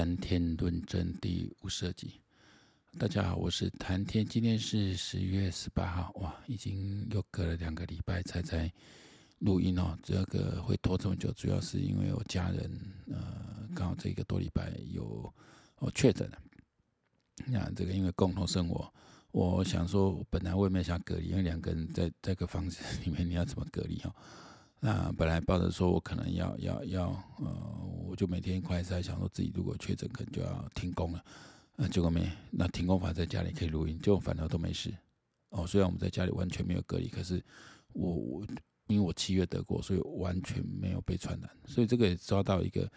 谈天论证第五十二集，大家好，我是谈天。今天是十月十八号，哇，已经又隔了两个礼拜才在录音哦。这个会拖这么久，主要是因为我家人呃，刚好这一个多礼拜有哦确诊了。那这个因为共同生活，我想说，本来我也没想隔离，因为两个人在这个房子里面，你要怎么隔离哦？那本来抱着说我可能要要要呃，我就每天一块在想说自己如果确诊，可能就要停工了。那结果没，那停工反而在家里可以录音，结果反而都没事。哦，虽然我们在家里完全没有隔离，可是我我因为我七月得过，所以完全没有被传染。所以这个也抓到一个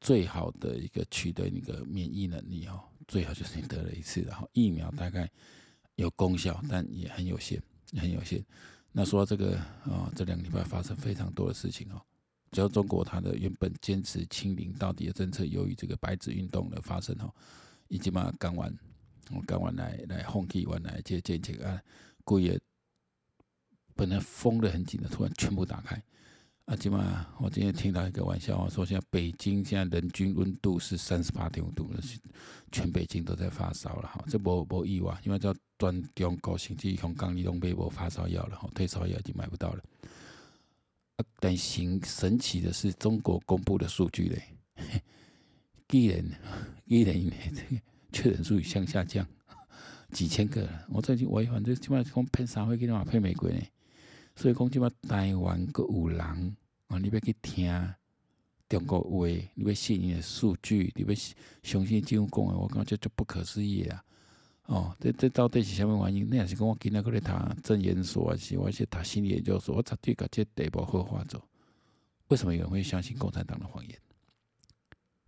最好的一个取得那个免疫能力哦，最好就是你得了一次，然后疫苗大概有功效，但也很有限，很有限。那说到这个啊、这两个礼拜发生非常多的事情哦。只要中国它的原本坚持清零到底的政策，由于这个白纸运动的发生哦，已经把它赶完，我赶完来来封起完来这这这个啊，故意本来封的很紧的，突然全部打开。啊，起码我今天听到一个玩笑话，说现在北京现在人均温度是三十八点五度，全北京都在发烧了哈。这无无意外，因为叫全中国甚至香港你都买无发烧药了哈，退烧药已经买不到了。啊，但行神奇的是，中国公布的数据嘞，既然既然这个确诊数向下降几千个了，我最近我反正起码讲喷三回，给你话喷玫瑰呢。所以讲，即马台湾阁有人啊，你要去听中国话，你要信伊的数据，你要相信政府讲的，我感觉这就不可思议啊！哦，这这到底是啥物原因？你若是讲我今仔个咧读政研所，还是我是读心理研究所，我绝对甲这题目好化做。为什么有人会相信共产党的谎言？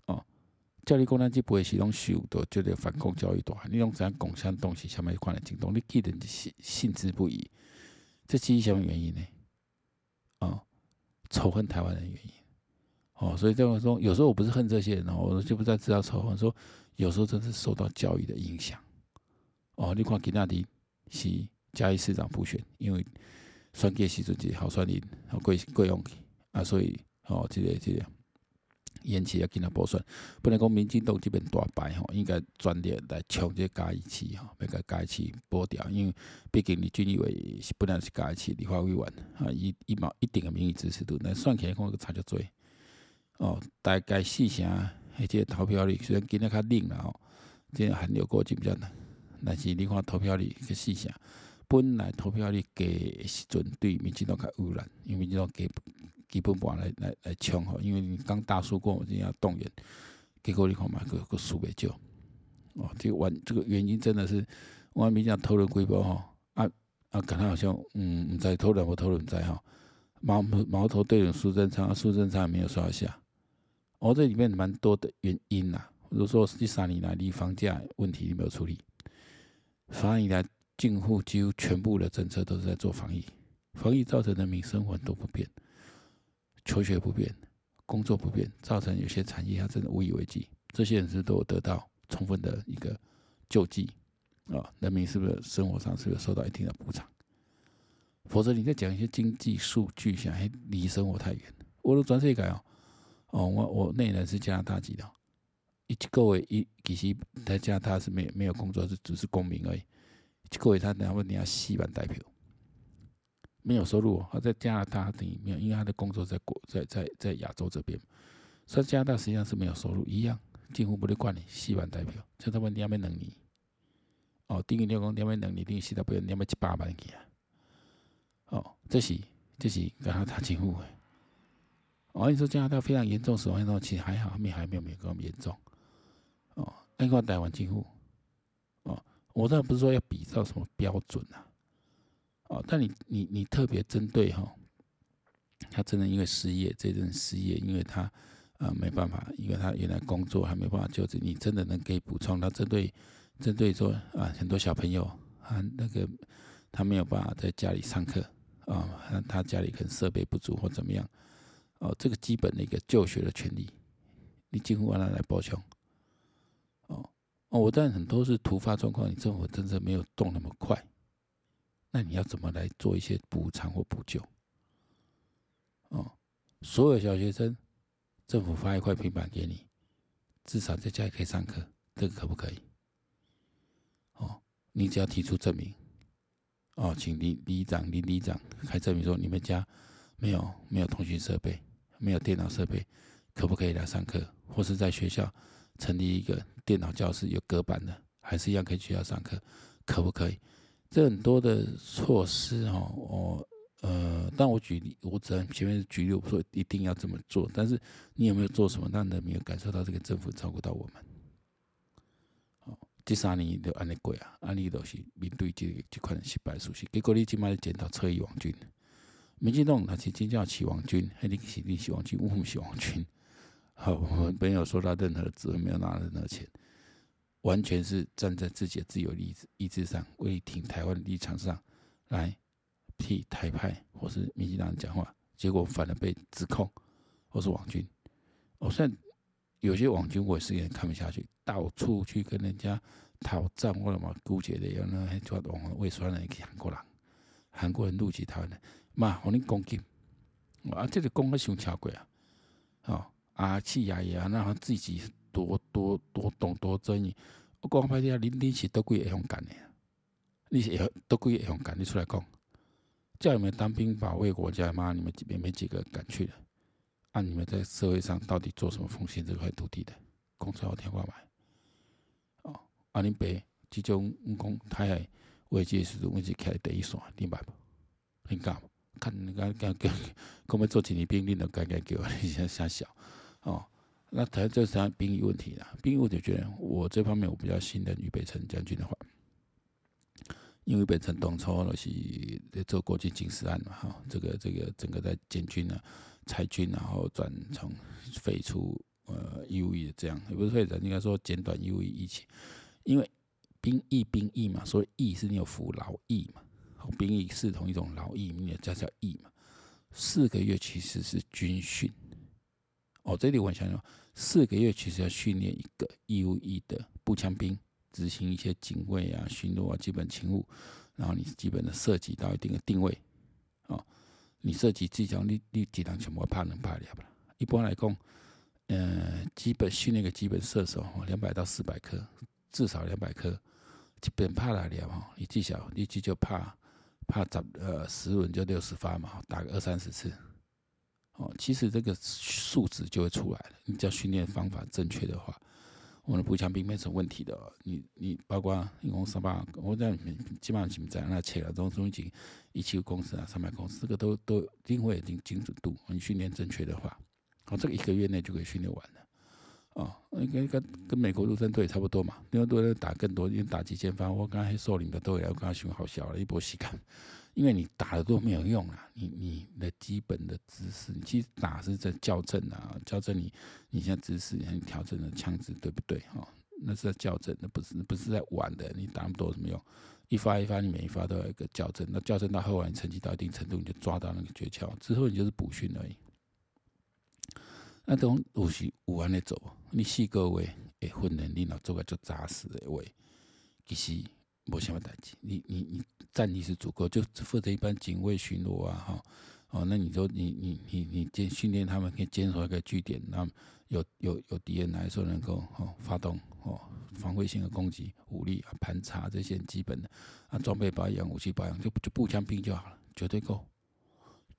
哦，教你讲咱这辈是拢受到这个反共教育大汉，你拢知影共产党是啥物款的行动，你既然信信之不疑。这基于什么原因呢？哦，仇恨台湾的原因。哦，所以这样说，有时候我不是恨这些人哦，我就不再知道仇恨。说有时候真是受到教育的影响。哦，你看吉纳迪是嘉义市长补选，因为选举时阵是好选人，好贵贵用啊，所以哦，这个这个。延期要给他补选，不能讲民进党这边大败吼，应该专列来抢这嘉义市吼，要甲嘉义市补掉，因为毕竟你军以为是本来是嘉义市立法委员啊，一一毛一定的民意支持度，但算起来看个差就多哦，大概四成，而且投票率虽然今日较冷了吼，这韩流过境比较难，但是你看投票率个四成，本来投票率低时阵对民进党较污染，因为民进党给。基本盘来来来抢吼，因为你刚大输过，我就要动员，结果你看嘛，个个输袂少哦。这个原这个原因真的是，我民进党讨论几波吼，啊啊，感觉好像嗯，唔知讨论不讨论在吼，矛矛头对准苏贞昌，苏贞昌也没有刷下。哦，这里面蛮多的原因呐，比如说这三年来你房价问题你没有处理，三年来近乎几乎全部的政策都是在做防疫，防疫造成的民生活都不便。求学不便，工作不便，造成有些产业它真的无以为继。这些人是都有得到充分的一个救济啊，人民是不是生活上是不是受到一定的补偿？否则你再讲一些经济数据，想还离生活太远。我都转世改哦，哦，我我内人是加拿大籍的，一个月一其实在加拿大是没没有工作，是只是公民而已。一个月他然后你要四万代票。没有收入，他在加拿大等于没有，因为他的工作在国在在在亚洲这边，所以加拿大实际上是没有收入，一样几乎不得管你四万代表，像他们两万能力，哦，等于你讲两万能力等于四大不要两万七八万去啊，哦，这是这是跟他谈情妇诶，哦，你说加拿大非常严重死亡，那其实还好，还没还没有没有那么严重，哦，那个台湾情妇，哦，我倒不是说要比照什么标准啊。哦，但你你你特别针对哈，他真的因为失业，这阵失业，因为他啊、没办法，因为他原来工作还没办法就职，你真的能给补充？他针对针对说啊，很多小朋友啊，那个他没有办法在家里上课啊，他家里可能设备不足或怎么样，哦，这个基本的一个就学的权利，你几乎让他来补充。哦哦，我但很多是突发状况，你政府真的没有动那么快。那你要怎么来做一些补偿或补救？哦，所有小学生，政府发一块平板给你，至少在家里可以上课，这个可不可以？哦，你只要提出证明，哦，请里里长、邻里长开证明说你们家没有没有通讯设备，没有电脑设备，可不可以来上课？或是在学校成立一个电脑教室，有隔板的，还是一样可以去学校上课，可不可以？这很多的措施哦，我，呃，但我举例，我只能前面举例，我说一定要这么做，但是你有没有做什么，让人没有感受到这个政府照顾到我们？哦，这三年就安尼过啊，安尼都是面对这这款失败事实，结果你今麦检讨侧翼王军，民进党那是真正起王军，还是是你是王军，我们是王军。好，我们没有收到任何的资源，没有拿任何钱。完全是站在自己的自由意志意志上，为挺台湾的立场上来替台派或是民进党讲话，结果反而被指控我是网军。我虽然有些网军，我也是有点看不下去，到处去跟人家讨账或者嘛勾结的，有那还抓网为酸人去韩国人，韩国人入籍台湾人，嘛，和你攻击，啊，这个攻的太超过啊，哦，啊，气压也啊，然后自己。多多多懂多争议，我讲歹听，你你是倒几个会勇敢的？你是倒几个会勇敢？你出来讲，叫你们当兵保卫国家吗？你们这边没几个敢去的。按、啊、你们在社会上到底做什么奉献这块土地的？讲出来我听话买。哦，啊，你别这种讲太爱危机时，我是开第一线，你明白不？你敢？看你敢敢叫，讲要做几年兵，你都敢敢叫？你现在瞎想哦。那谈这是兵役问题啦，兵役问题我觉得我这方面我比较信任于北辰将军的话，因为北辰当初都是在做国际警示案嘛，哈，这个这个整个在建军啊、裁军，然后转成废除呃义务役这样，也不是废除，应该说简短义务役役期，因为兵役兵役嘛，所以役是你有服劳役嘛，兵役是同一种劳役，你也叫叫役嘛，四个月其实是军训。哦，这里我想想，四个月其实要训练一个义务役的步枪兵，执行一些警卫啊、巡逻啊、基本勤务，然后你基本的涉及到一定的定位，哦，你涉及技巧，你你几档全部怕能怕了不？一般来讲，呃，基本训练个基本射手，两百到四百颗，至少两百颗，基本怕来了哈，你技巧，你就就怕怕十呃十轮就六十发嘛，打个二三十次。哦，其实这个数值就会出来了。你只要训练方法正确的话，我们的步枪兵没什么问题的。你你包括一共三百，我在里面基本上基本在那切了，都都已经一七公尺啊，三百公尺，这个都都定位一定精准度。你训练正确的话，哦，这个一个月内就可以训练完了。哦，应该跟跟美国陆战队差不多嘛，因为都在打更多，因为打几千发，我刚才说领的都有，我刚才训好小了，一波吸干。因为你打的都没有用啊，你你的基本的姿势，你其实打是在校正啊，校正你你现在姿势，你调整的枪支对不对？哈，那是在校正，那不是不是在玩的。你打那么多有什么用？一发一发，你每一发都有一个校正，那校正到后来你成绩到一定程度，你就抓到那个诀窍，之后你就是补训而已。那种有时有安尼做，你四个月会训练，你若做个足扎实的话，其实。没什么代志，你你你战力是足够，就负责一般警卫巡逻啊，哈，哦，那你说你你你你训训练他们可以坚守一个据点，那有有有敌人来的时候能够哦发动哦防卫性的攻击，武力啊盘查这些基本的啊装备保养、武器保养，就就步枪兵就好了，绝对够，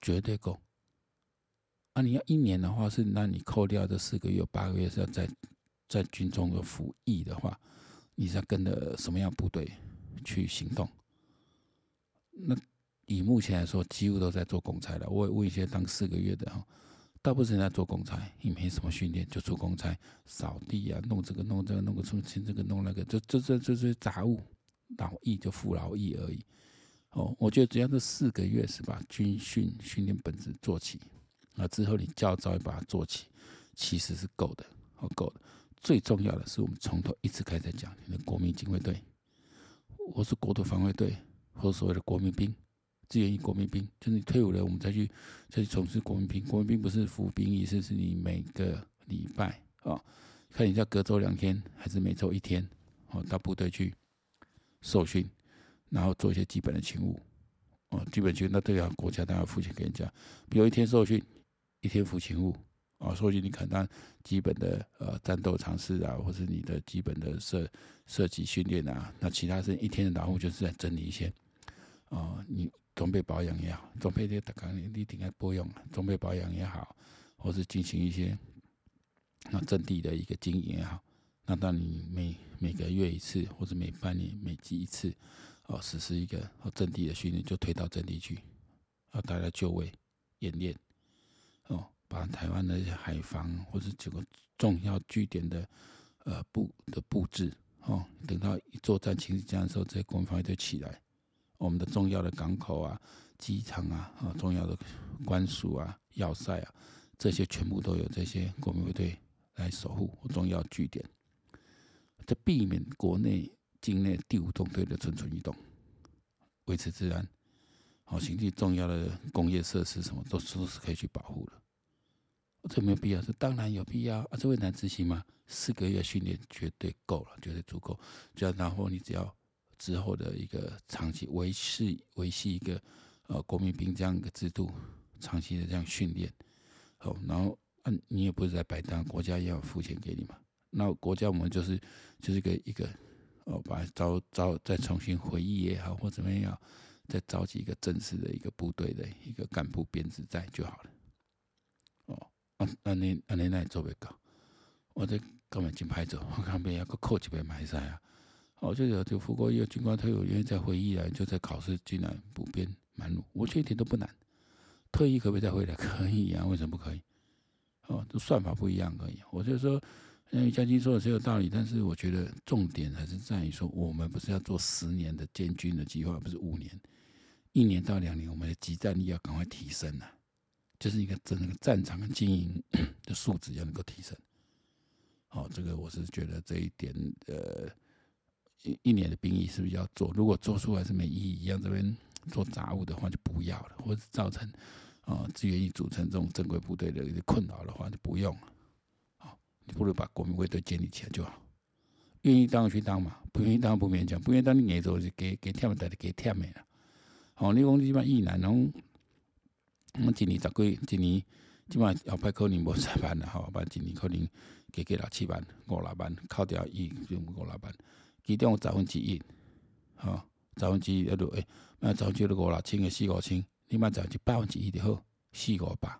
绝对够。啊，你要一年的话是，那你扣掉这四个月、八个月是要在在军中的服役的话，你是要跟着什么样部队？去行动，那以目前来说，几乎都在做公差了。我问一些当四个月的哈，大部分人在做公差，也没什么训练，就做公差，扫地啊，弄这个弄这个，弄个出清这个弄那个，就就这这些杂物，劳役就服劳役而已。哦，我觉得只要这四个月是把军训训练本质做起，啊之后你教召也把它做起，其实是够的，哦够的。最重要的是，我们从头一直开始讲，你的国民警卫队。我是国土防卫队，或所谓的国民兵，志愿役国民兵，就是你退伍了，我们再去再去从事国民兵。国民兵不是服兵役，是是你每个礼拜啊，看你要隔周两天还是每周一天，哦，到部队去受训，然后做一些基本的勤务，哦，基本勤务那对啊，国家当然付钱给人家，比如一天受训，一天服勤务，哦，所以你可能基本的呃战斗常识啊，或是你的基本的射射击训练啊，那其他是一天的劳务就是在整理一些，哦，你装备保养也好，装备的大概你你顶该不用，装备保养也好，或是进行一些那阵地的一个经营也好，那当你每每个月一次，或者每半年每季一次，哦，实施一个阵地的训练，就推到阵地去，啊，大家就位演练，把台湾的一些海防或者这个重要据点的呃布的布置哦，等到一作战情势这样的时候，这些国民防卫队起来，我们的重要的港口啊、机场啊、啊重要的关署啊、要塞啊，这些全部都有这些国民卫队来守护重要据点，这避免国内境内第五纵队的蠢蠢欲动，维持治安，好，行进重要的工业设施什么都都是可以去保护的。这没有必要，这当然有必要啊！这会难执行吗？四个月训练绝对够了，绝对足够。就要然后你只要之后的一个长期维系维系一个呃国民兵这样一个制度，长期的这样训练，好，然后嗯，你也不是在摆荡，国家也要付钱给你嘛。那国家我们就是就是个一个哦，把招招再重新回忆也好，或怎么样，再召集一个正式的一个部队的一个干部编制在就好了。啊，安尼安尼那做不到，我这根本真歹做，我看别人个扣几百买赛啊！哦，就有就富国有军官退伍，因为在回忆来，就在考试进来补编满录，我觉得一点都不难。退役可不可以再回来？可以啊，为什么不可以？哦，这算法不一样而已。我就说，嗯，将军说的是有道理，但是我觉得重点还是在于说，我们不是要做十年的建军的计划，不是五年，一年到两年，我们的集战力要赶快提升啊！就是一个整个战场的经营 的素质要能够提升，好，这个我是觉得这一点，呃，一一年的兵役是不是要做？如果做出来是没意义，让这边做杂物的话就不要了，或者造成啊志愿役组成这种正规部队的一个困扰的话就不用了，好，你不如把国民卫队建立起来就好。愿意当去当嘛，不愿意当不勉强，不愿意当你挨走就给给添的，给添的了。好，你讲你这役男侬。我今年十几，今年即码后摆可能无十万了，后摆今年可能加加六七万、五六万，扣掉一就五六万，其中有十分之一，吼，十分之一要落诶，那十分之一五六千个四五千，你莫十分之百分之一就好，四五百，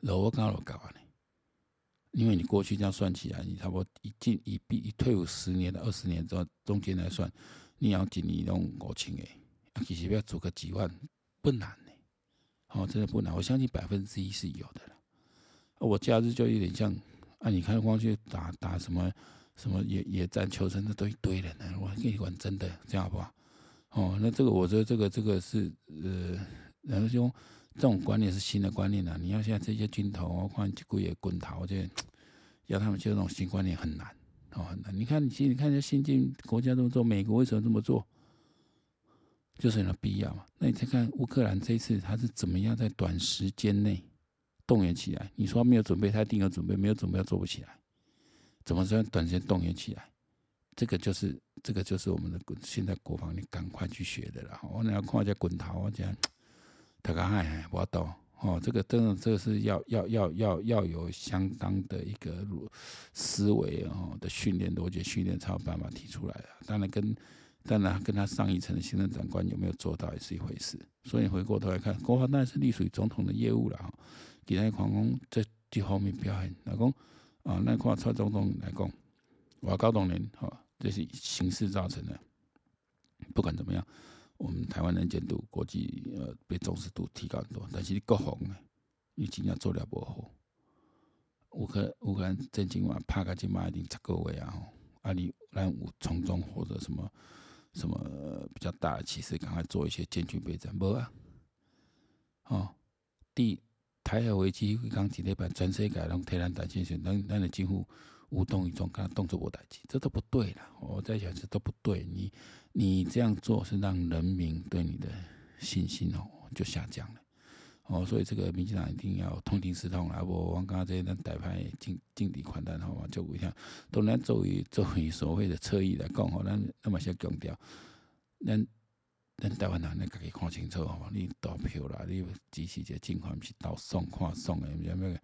落我刚落够安尼，因为你过去这样算起来，你差不多一进一毕一退伍十年的二十年之后，中间来算，你要今年拢五千个，其实要做个几万不难。哦，真的不难，我相信百分之一是有的了。我假日就有点像啊，你看光去打打什么什么野野战求生的都一堆人呢。我跟你讲真的，这样好不好？哦，那这个我觉得这个这个是呃，然后就这种观念是新的观念啊。你要现在这些军头，我看几个月滚头，我觉得要他们接受这种新观念很难哦，很难。你看，你其实你看这新进国家这么做，美国为什么这么做？就是有必要嘛？那你再看乌克兰这一次，他是怎么样在短时间内动员起来？你说没有准备，他一定有准备；没有准备，要做不起来。怎么说短时间动员起来？这个就是这个就是我们的现在国防，你赶快去学的了。我那要看一下滚头，我讲大家哎，我懂哦。这个真的，这个是要要要要要有相当的一个思维哦的训练，逻辑训练才有办法提出来的。当然跟。当然，跟他上一层的行政长官有没有做到也是一回事。所以回过头来看，国防当然是隶属于总统的业务了哈。给他狂攻在这方面表现来讲啊，那块蔡总统来讲，我高动员哈，这是形势造成的。不管怎么样，我们台湾能见度、国际呃被重视度提高很多。但是国防呢，你今年做了不好。乌克乌克兰真今晚拍个金马已经十个位啊，啊你让我从中或者什么。什么比较大的趋势？赶快做一些建军备战，无啊？哦，第台海危机刚几礼拜，全世界拢天然胆先选，咱咱的几乎无动于衷，跟他动作无代志，这都不对啦。我在想，这都不对。你你这样做是让人民对你的信心哦就下降了。哦，所以这个民进党一定要痛定思痛啊！我我刚刚这些人台派敬敬礼款待，好嘛？就不像当然作为作为所谓的侧翼来讲，吼，咱那么些强调，咱咱台湾人，你家己看清楚，吼，你投票啦，你支持这情况，不是投爽看爽的，什么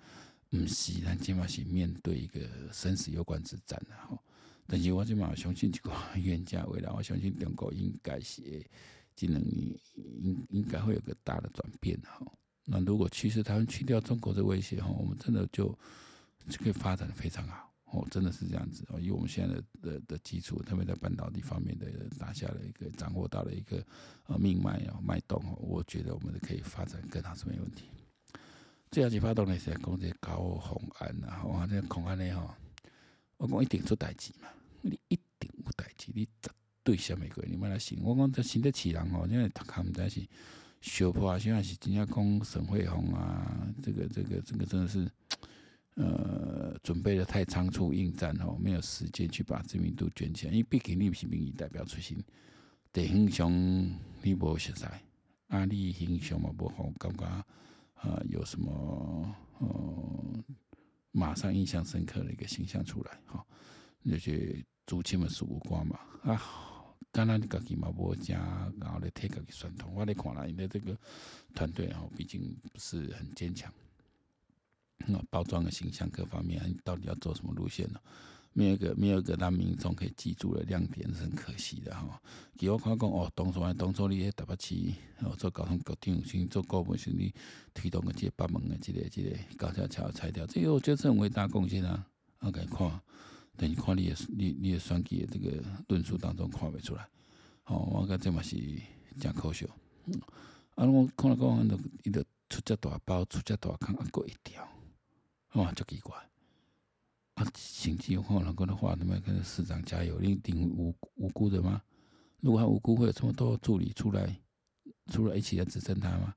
毋是，咱起码是面对一个生死攸关之战啦吼。但是我即码相信一个冤家未来，我相信中国应该是这两年应应该会有个大的转变哈。那如果其实他们去掉中国的威胁哈，我们真的就就可以发展的非常好哦，真的是这样子哦。以我们现在的的的基础，特别在半导体方面的打下了一个掌握到了一个呃命脉啊脉动哦，我觉得我们可以发展更好是没问题。最后一发动的是讲这个高虹安呐，吼，这个虹安呢吼，我讲一定出代志嘛，你一定有代志，你绝对啥物鬼，你莫来信。我讲这新的起人吼，因为读他们在是小破啊，现在是真正讲沈慧红啊，这个这个这个真的是，呃，准备的太仓促应战吼，没有时间去把知名度卷起来，因为毕竟你不是民意代表出身，地形上你无熟悉，啊，你形象嘛无好，感觉。啊、呃，有什么呃，马上印象深刻的一个形象出来哈？那些竹青们是无关嘛啊，当然你自己嘛无食，然后来贴个酸痛。我咧看了，你的这个团队哈，毕竟不是很坚强，那包装的形象各方面，你到底要走什么路线呢？没有一个没有一个让民众可以记住的亮点是很可惜的哈。给我看讲哦，当初啊，当初你喺台北市哦做交通局长，先做高门先你推动个这个北门的这个这个高架桥拆掉，这个我觉得是很伟大贡献啊。OK，看等于看你的你你的选举的这个论述当中看不出来。哦，我觉得这嘛是真可笑。嗯，啊，我看了讲，伊伊就出遮大包，出遮大坑，啊，过一条，哇，就奇怪。啊，甚至有可能跟他话，他们跟市长加油，你一定无无辜的吗？如果他无辜，会有这么多助理出来，出来一起来指证他吗？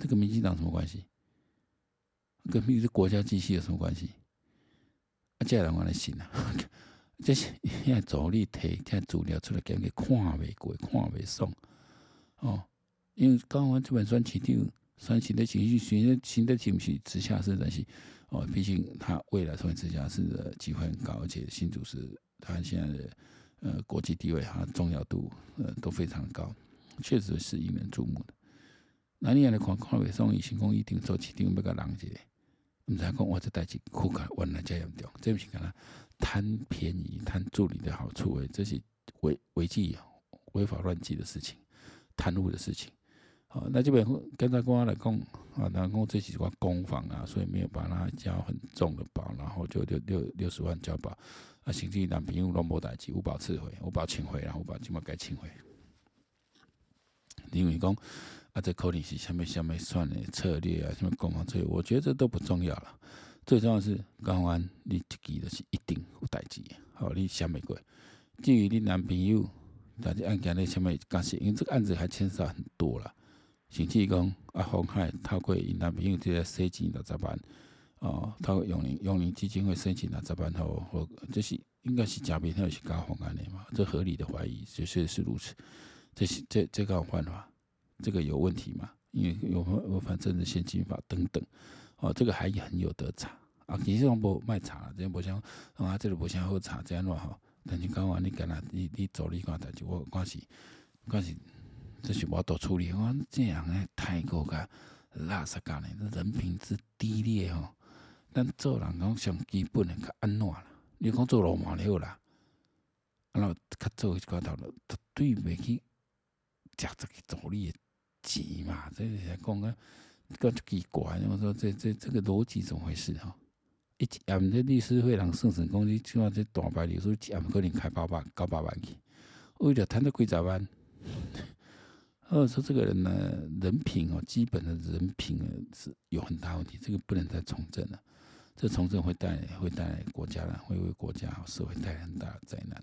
这跟民进党什么关系？跟民是国家机器有什么关系？这人我来信啊，这是 现在助理提这资料出来，给人看未过，看未爽哦。因为刚完这本选市长，选市的情绪，选的新的情绪直辖市，但是。哦，毕竟他未来成为直辖市的机会很高，而且新竹是他现在的呃国际地位哈重要度呃都非常高，确实是引人注目的。那你来看看为什么新公一定做起定要个人一个，唔知讲我这代志苦卡原来这样严重，这不是讲他贪便宜贪助理的好处诶，这是违违纪违法乱纪的事情，贪污的事情。好，那这边跟他公安来讲，啊，他讲这是个公房啊，所以没有把他交很重的保，然后就六六六十万交保，啊，甚至男朋友拢无代志，无保撤回，无保请回，然后无保起码该请回。因为讲啊，这可能是什么什么算的策略啊，什么公房策略，我觉得这都不重要了。最重要是公安，你自己的是一定有代志，好，你想没过。至于你男朋友，但是案件的什么干系，因为这个案子还牵涉很多了。甚至讲啊，鸿海透过伊男朋友这个申请六十万，哦，透过永龄永宁基金会申请六十万后，或这是应该是假名，还是假方案的嘛？这合理的怀疑，确实是如此。这是这这个办法，这个有问题嘛？因为有违反政治献金法等等，哦，这个还很有得查啊。其实我无卖查，这样不像啊，这个不像好查这样咯哈。但是讲完你干那，你你做你讲代志，我关系关系。这是我都处理，我这样诶，太过个垃圾干嘞，人品之低劣吼。咱做人讲上基本诶，较安怎啦？你讲做罗马了啦，然后较做一寡头路，绝对袂去食一个助理诶钱嘛。这是讲个，讲奇怪。我说这这这个逻辑怎么回事吼？一暗这律师会人算算讲，你起码这大牌律师一暗可能开八百九百万去，为了贪这几十万。或者说这个人呢，人品哦，基本的人品是有很大问题，这个不能再从政了。这从政会带来会带来国家了，会为国家社会带来很大的灾难。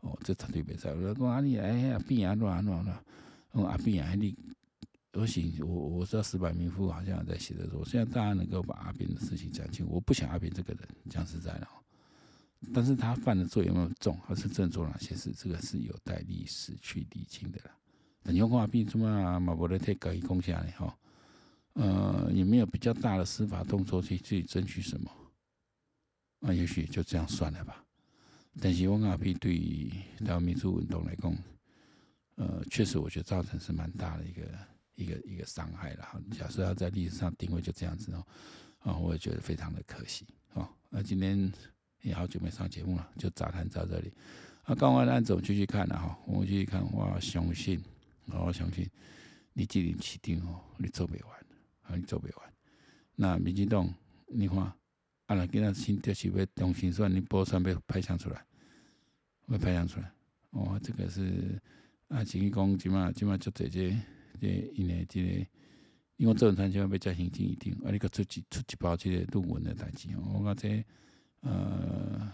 哦，这绝对别再说讲啊！你哎呀，变啊乱乱乱，哦啊变啊！你我行，我我知道石柏明夫好像在写的说，现在大家能够把阿扁的事情讲清，我不想阿扁这个人讲实在的，但是他犯的罪有没有重，还是正做哪些事，这个是有待历史去理清的了。你要看阿扁怎么啊？马伯的太搞一公下来哈，呃，也没有比较大的司法动作去去争取什么，啊，也许就这样算了吧。但是我阿扁对于台湾民主运动来讲，呃，确实我觉得造成是蛮大的一个一个一个伤害了。假设要在历史上定位就这样子哦，啊，我也觉得非常的可惜啊。那今天也好久没上节目了，就杂谈到这里。啊，刚完案子我继续看了哈，我们继续看，我相信，我相信你既然起定哦，你做不完，啊，你做不完。那民进党，你看，啊，那今仔新就是要重新算，你补选要派上出来，要派上出来。哦，这个是啊，前一讲即马即马就这这这因为这个，因为做人才就要要加行政一定，啊，你个出几出几包这个论文的代志哦，我觉这呃。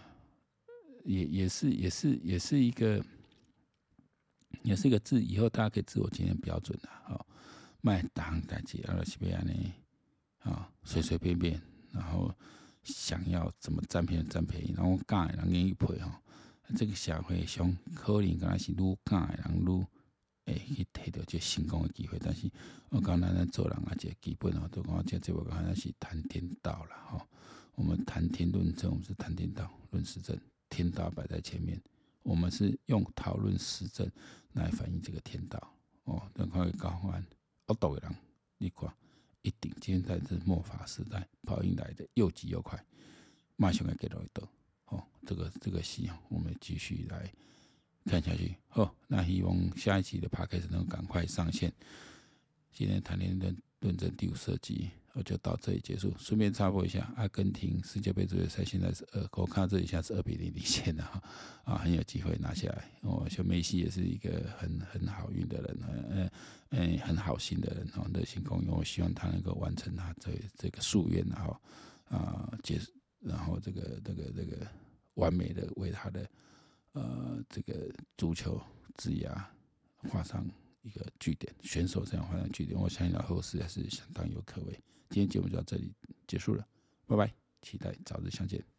也也是也是也是一个，也是一个自以后大家可以自我检验标准的哈，卖当代志啊，是要安尼啊，随随便便，然后想要怎么占便宜占便宜，然后敢的人愿意赔哈，这个社会上可能敢若是愈敢的人愈会去摕到这成功的机会，但是我讲咱咱做人啊，这基本哦，都讲这这个好像是谈天道了哈，我们谈天论政，我们是谈天道论实政。天道摆在前面，我们是用讨论实证来反映这个天道。哦，等快高欢，我懂的人，你看，一定今天在这末法时代，跑赢来的又急又快，马上要给到一刀。哦，这个这个戏，我们继续来看下去。好，那希望下一期的 Podcast 能赶快上线。今天谈天论论证第五十集。我就到这里结束。顺便插播一下，阿根廷世界杯足球赛现在是二，我看这一下是二比零领先的哈，啊，很有机会拿下来。哦，像梅西也是一个很很好运的人，嗯嗯，很好心的人，哦，热心公益。我希望他能够完成他这这个夙愿，然后啊结，然后这个这个这个完美的为他的呃这个足球职涯画上一个句点，选手这样画上句点，我相信他后世还是相当有可为。今天节目就到这里结束了，拜拜，期待早日相见。